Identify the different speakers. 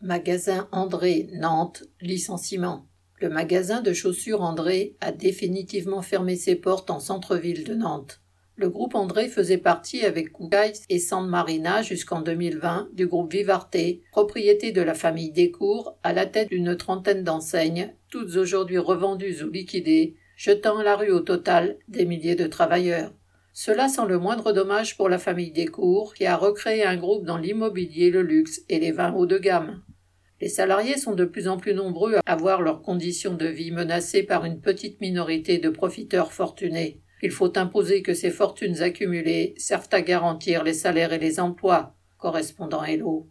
Speaker 1: Magasin André, Nantes, licenciement. Le magasin de chaussures André a définitivement fermé ses portes en centre-ville de Nantes. Le groupe André faisait partie avec Koukaï et San Marina jusqu'en 2020 du groupe Vivarte, propriété de la famille Descours, à la tête d'une trentaine d'enseignes, toutes aujourd'hui revendues ou liquidées, jetant à la rue au total des milliers de travailleurs. Cela sans le moindre dommage pour la famille Descours, qui a recréé un groupe dans l'immobilier, le luxe et les vins haut de gamme. Les salariés sont de plus en plus nombreux à voir leurs conditions de vie menacées par une petite minorité de profiteurs fortunés. Il faut imposer que ces fortunes accumulées servent à garantir les salaires et les emplois. Correspondant Hello.